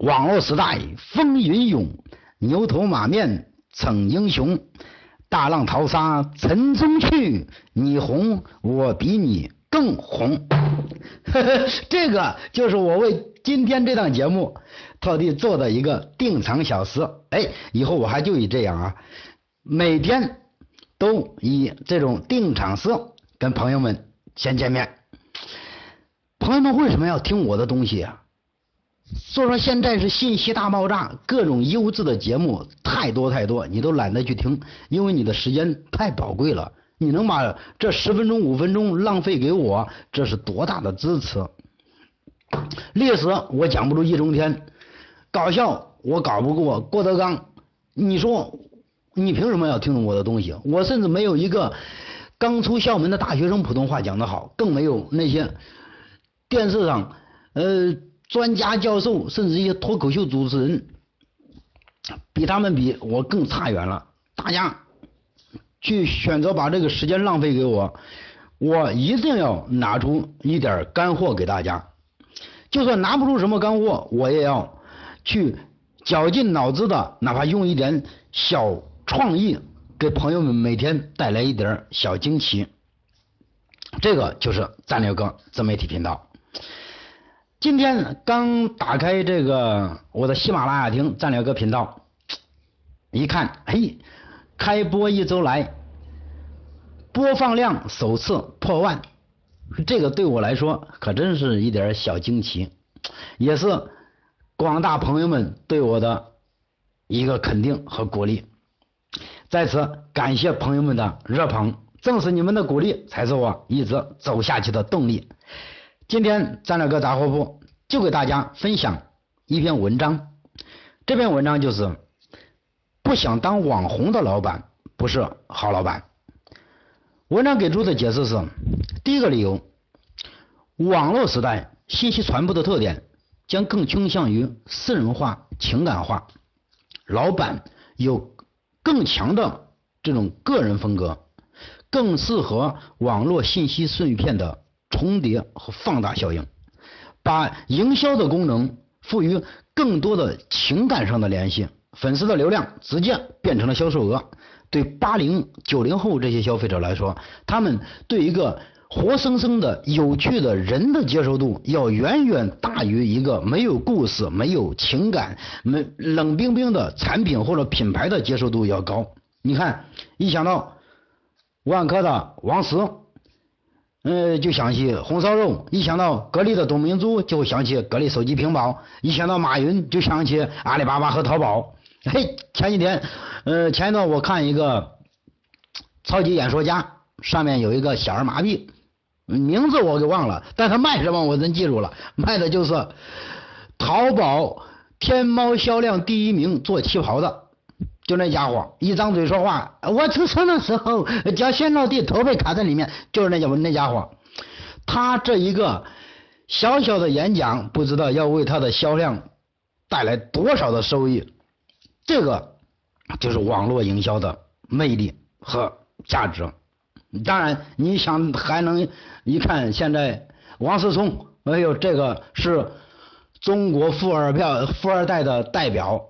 网络时代风云涌，牛头马面逞英雄，大浪淘沙沉中去，你红我比你更红。这个就是我为今天这档节目特地做的一个定场小诗。哎，以后我还就以这样啊，每天都以这种定场诗跟朋友们先见面。朋友们为什么要听我的东西啊？所以说现在是信息大爆炸，各种优质的节目太多太多，你都懒得去听，因为你的时间太宝贵了。你能把这十分钟、五分钟浪费给我，这是多大的支持？历史我讲不出易中天，搞笑我搞不过郭德纲。你说你凭什么要听懂我的东西？我甚至没有一个刚出校门的大学生普通话讲得好，更没有那些电视上呃。专家教授，甚至一些脱口秀主持人，比他们比我更差远了。大家去选择把这个时间浪费给我，我一定要拿出一点干货给大家。就算拿不出什么干货，我也要去绞尽脑汁的，哪怕用一点小创意，给朋友们每天带来一点小惊奇。这个就是战略哥自媒体频道。今天刚打开这个我的喜马拉雅听战略哥频道，一看，嘿，开播一周来，播放量首次破万，这个对我来说可真是一点小惊奇，也是广大朋友们对我的一个肯定和鼓励。在此感谢朋友们的热捧，正是你们的鼓励，才是我一直走下去的动力。今天战略哥杂货铺就给大家分享一篇文章，这篇文章就是不想当网红的老板不是好老板。文章给出的解释是：第一个理由，网络时代信息传播的特点将更倾向于私人化、情感化，老板有更强的这种个人风格，更适合网络信息碎片的。重叠和放大效应，把营销的功能赋予更多的情感上的联系，粉丝的流量直接变成了销售额。对八零九零后这些消费者来说，他们对一个活生生的有趣的人的接受度，要远远大于一个没有故事、没有情感、没冷冰冰的产品或者品牌的接受度要高。你看，一想到万科的王石。呃，就想起红烧肉；一想到格力的董明珠，就想起格力手机屏保；一想到马云，就想起阿里巴巴和淘宝。嘿，前几天，呃，前一段我看一个超级演说家，上面有一个小儿麻痹，名字我给忘了，但他卖什么我真记住了，卖的就是淘宝、天猫销量第一名做旗袍的。就那家伙一张嘴说话，我出生的时候脚先落地，头被卡在里面，就是那家伙那家伙。他这一个小小的演讲，不知道要为他的销量带来多少的收益。这个就是网络营销的魅力和价值。当然，你想还能一看现在王思聪，哎呦，这个是中国富二票富二代的代表。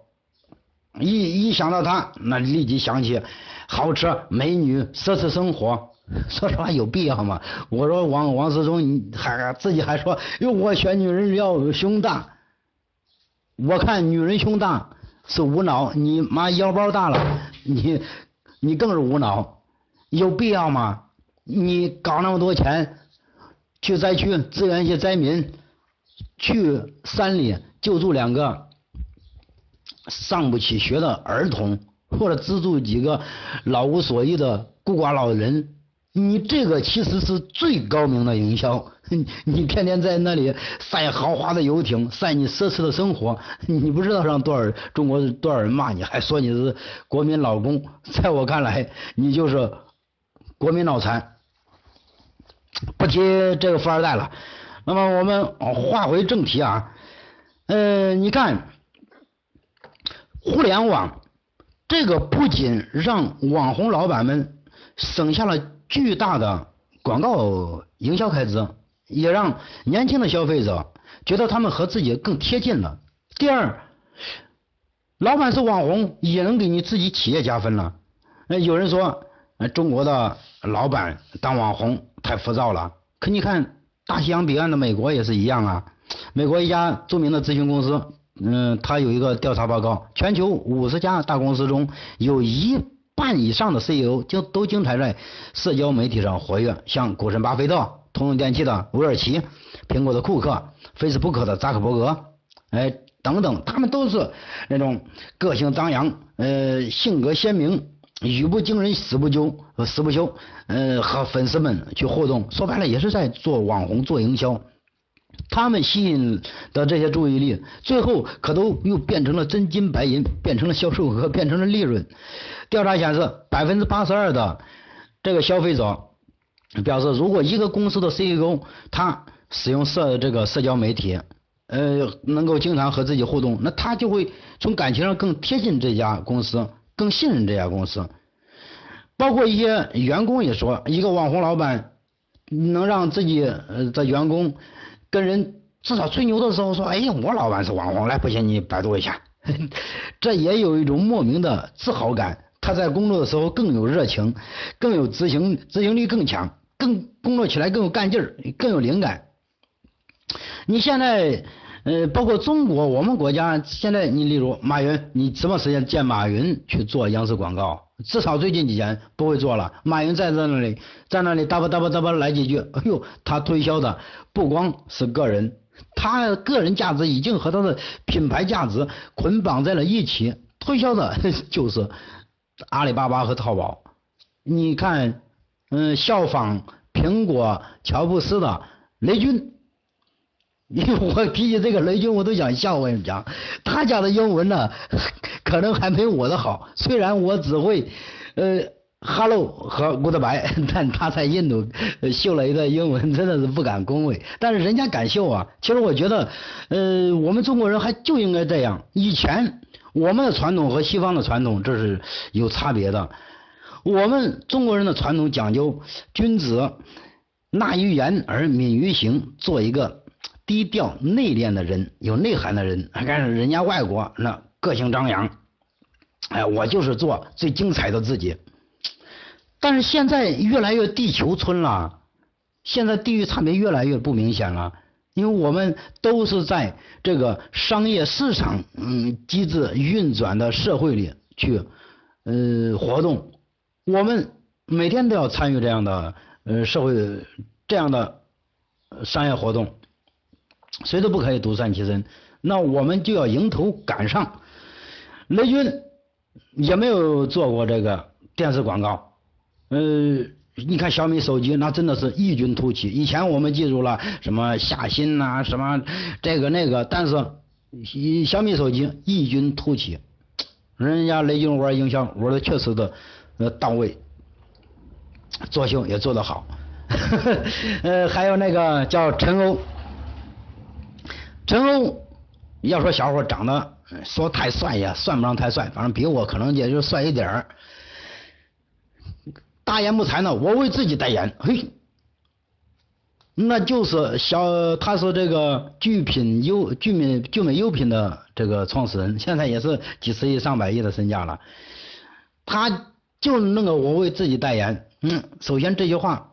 一一想到他，那立即想起豪车、美女、奢侈生活。说实话，有必要吗？我说王王思聪你还自己还说，哟，我选女人要胸大。我看女人胸大是无脑，你妈腰包大了，你你更是无脑。有必要吗？你搞那么多钱去灾区支援一些灾民，去山里救助两个。上不起学的儿童，或者资助几个老无所依的孤寡老人，你这个其实是最高明的营销。你天天在那里晒豪华的游艇，晒你奢侈的生活，你不知道让多少中国多少人骂你，还说你是国民老公。在我看来，你就是国民脑残。不提这个富二代了，那么我们话回正题啊，嗯，你看。互联网这个不仅让网红老板们省下了巨大的广告营销开支，也让年轻的消费者觉得他们和自己更贴近了，第二，老板是网红也能给你自己企业加分了。那有人说，中国的老板当网红太浮躁了。可你看大西洋彼岸的美国也是一样啊。美国一家著名的咨询公司，嗯，他有一个调查报告，全球五十家大公司中有一半以上的 CEO 就都经常在社交媒体上活跃，像股神巴菲特、通用电气的韦尔奇、苹果的库克、Facebook 的扎克伯格，哎。等等，他们都是那种个性张扬，呃，性格鲜明，语不惊人死不休，死不休，呃，和粉丝们去互动，说白了也是在做网红做营销。他们吸引的这些注意力，最后可都又变成了真金白银，变成了销售额，变成了利润。调查显示，百分之八十二的这个消费者表示，如果一个公司的 CEO 他使用社这个社交媒体。呃，能够经常和自己互动，那他就会从感情上更贴近这家公司，更信任这家公司。包括一些员工也说，一个网红老板能让自己的员工跟人至少吹牛的时候说：“哎呀，我老板是网红，来不行你百度一下。”这也有一种莫名的自豪感。他在工作的时候更有热情，更有执行执行力更强，更工作起来更有干劲儿，更有灵感。你现在。呃，包括中国，我们国家现在，你例如马云，你什么时间见马云去做央视广告？至少最近几年不会做了。马云在在那里，在那里哒吧哒吧哒吧来几句，哎呦，他推销的不光是个人，他个人价值已经和他的品牌价值捆绑在了一起，推销的 就是阿里巴巴和淘宝。你看，嗯，效仿苹果、乔布斯的雷军。因为我提起这个雷军，我都想笑。我跟你讲，他讲的英文呢，可能还没我的好。虽然我只会呃，hello 和 goodbye，但他在印度秀了一段英文，真的是不敢恭维。但是人家敢秀啊。其实我觉得，呃，我们中国人还就应该这样。以前我们的传统和西方的传统这是有差别的。我们中国人的传统讲究君子纳于言而敏于行，做一个。低调内敛的人，有内涵的人，但是人家外国那个性张扬，哎，我就是做最精彩的自己。但是现在越来越地球村了，现在地域差别越来越不明显了，因为我们都是在这个商业市场嗯机制运转的社会里去呃活动，我们每天都要参与这样的呃社会这样的商业活动。谁都不可以独善其身，那我们就要迎头赶上。雷军也没有做过这个电视广告，呃，你看小米手机那真的是异军突起。以前我们记住了什么夏新呐，什么这个那个，但是小米手机异军突起，人家雷军玩营销玩的确实的呃到位，作秀也做得好。呃，还有那个叫陈欧。陈欧，要说小伙长得说太帅也算不上太帅，反正比我可能也就帅一点儿。大言不惭呢，我为自己代言，嘿，那就是小，他是这个聚品优聚美聚美优品的这个创始人，现在也是几十亿上百亿的身价了。他就那个我为自己代言，嗯，首先这句话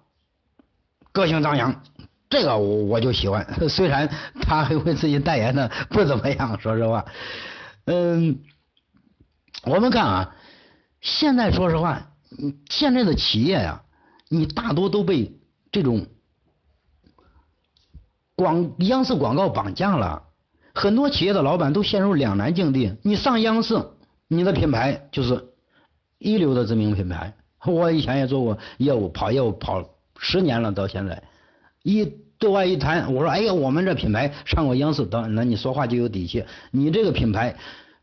个性张扬。这个我我就喜欢，虽然他还为自己代言的不怎么样，说实话，嗯，我们看啊，现在说实话，现在的企业呀，你大多都被这种广央视广告绑架了，很多企业的老板都陷入两难境地。你上央视，你的品牌就是一流的知名品牌，我以前也做过业务，跑业务跑十年了，到现在。一对外一谈，我说哎呀，我们这品牌上过央视，等那你说话就有底气。你这个品牌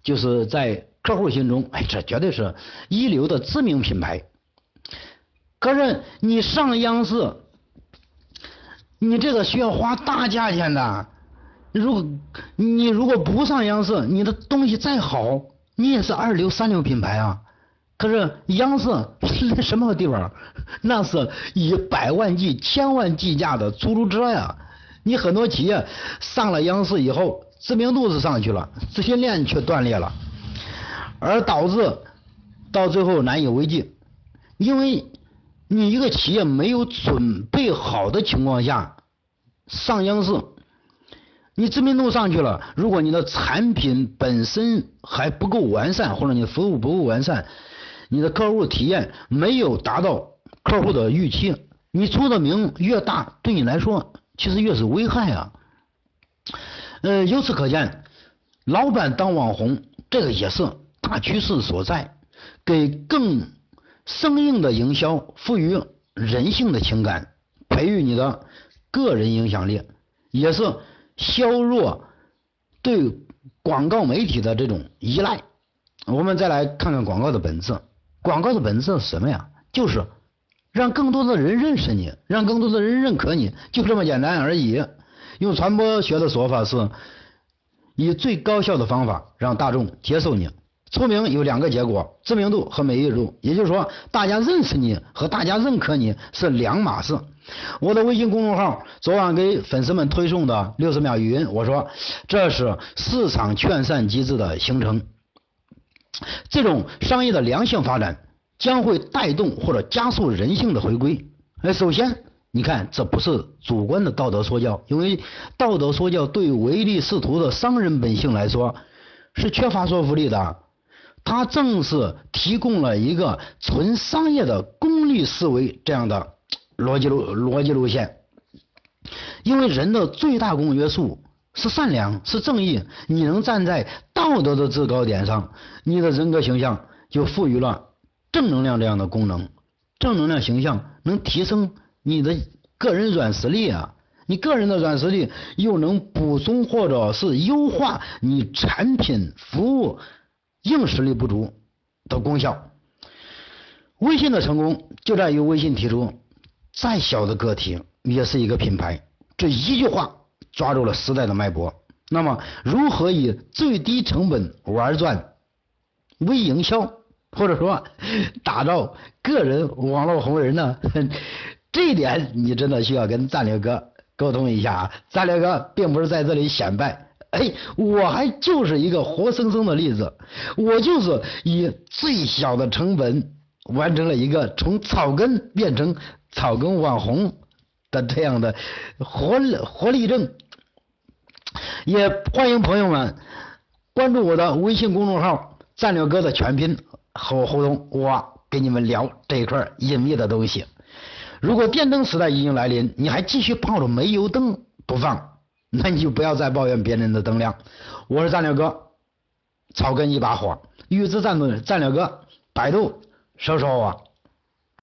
就是在客户心中，哎，这绝对是一流的知名品牌。可是你上央视，你这个需要花大价钱的。如果你如果不上央视，你的东西再好，你也是二流三流品牌啊。可是央视是在什么地方？那是以百万计、千万计价的出租车呀！你很多企业上了央视以后，知名度是上去了，资金链却断裂了，而导致到最后难以为继，因为你一个企业没有准备好的情况下上央视，你知名度上去了，如果你的产品本身还不够完善，或者你服务不够完善，你的客户体验没有达到客户的预期，你出的名越大，对你来说其实越是危害啊。呃，由此可见，老板当网红，这个也是大趋势所在，给更生硬的营销赋予人性的情感，培育你的个人影响力，也是削弱对广告媒体的这种依赖。我们再来看看广告的本质，广告的本质是什么呀？就是让更多的人认识你，让更多的人认可你，就这么简单而已。用传播学的说法是，以最高效的方法让大众接受你。出名有两个结果：知名度和美誉度。也就是说，大家认识你和大家认可你是两码事。我的微信公众号昨晚给粉丝们推送的六十秒语音，我说这是市场劝善机制的形成。这种商业的良性发展将会带动或者加速人性的回归。哎，首先。你看，这不是主观的道德说教，因为道德说教对唯利是图的商人本性来说是缺乏说服力的。它正是提供了一个纯商业的功利思维这样的 逻辑路逻辑路线。因为人的最大公约数是善良，是正义。你能站在道德的制高点上，你的人格形象就赋予了正能量这样的功能。正能量形象能提升。你的个人软实力啊，你个人的软实力又能补充或者是优化你产品服务硬实力不足的功效。微信的成功就在于微信提出，再小的个体也是一个品牌，这一句话抓住了时代的脉搏。那么，如何以最低成本玩转微营销，或者说打造个人网络红人呢？这一点你真的需要跟战略哥沟通一下啊！战略哥并不是在这里显摆，哎，我还就是一个活生生的例子，我就是以最小的成本完成了一个从草根变成草根网红的这样的活活力证。也欢迎朋友们关注我的微信公众号“战略哥”的全拼和我互动，我跟你们聊这一块隐秘的东西。如果电灯时代已经来临，你还继续抱着煤油灯不放，那你就不要再抱怨别人的灯亮。我是战略哥，草根一把火，预知战略战略哥，百度搜索我。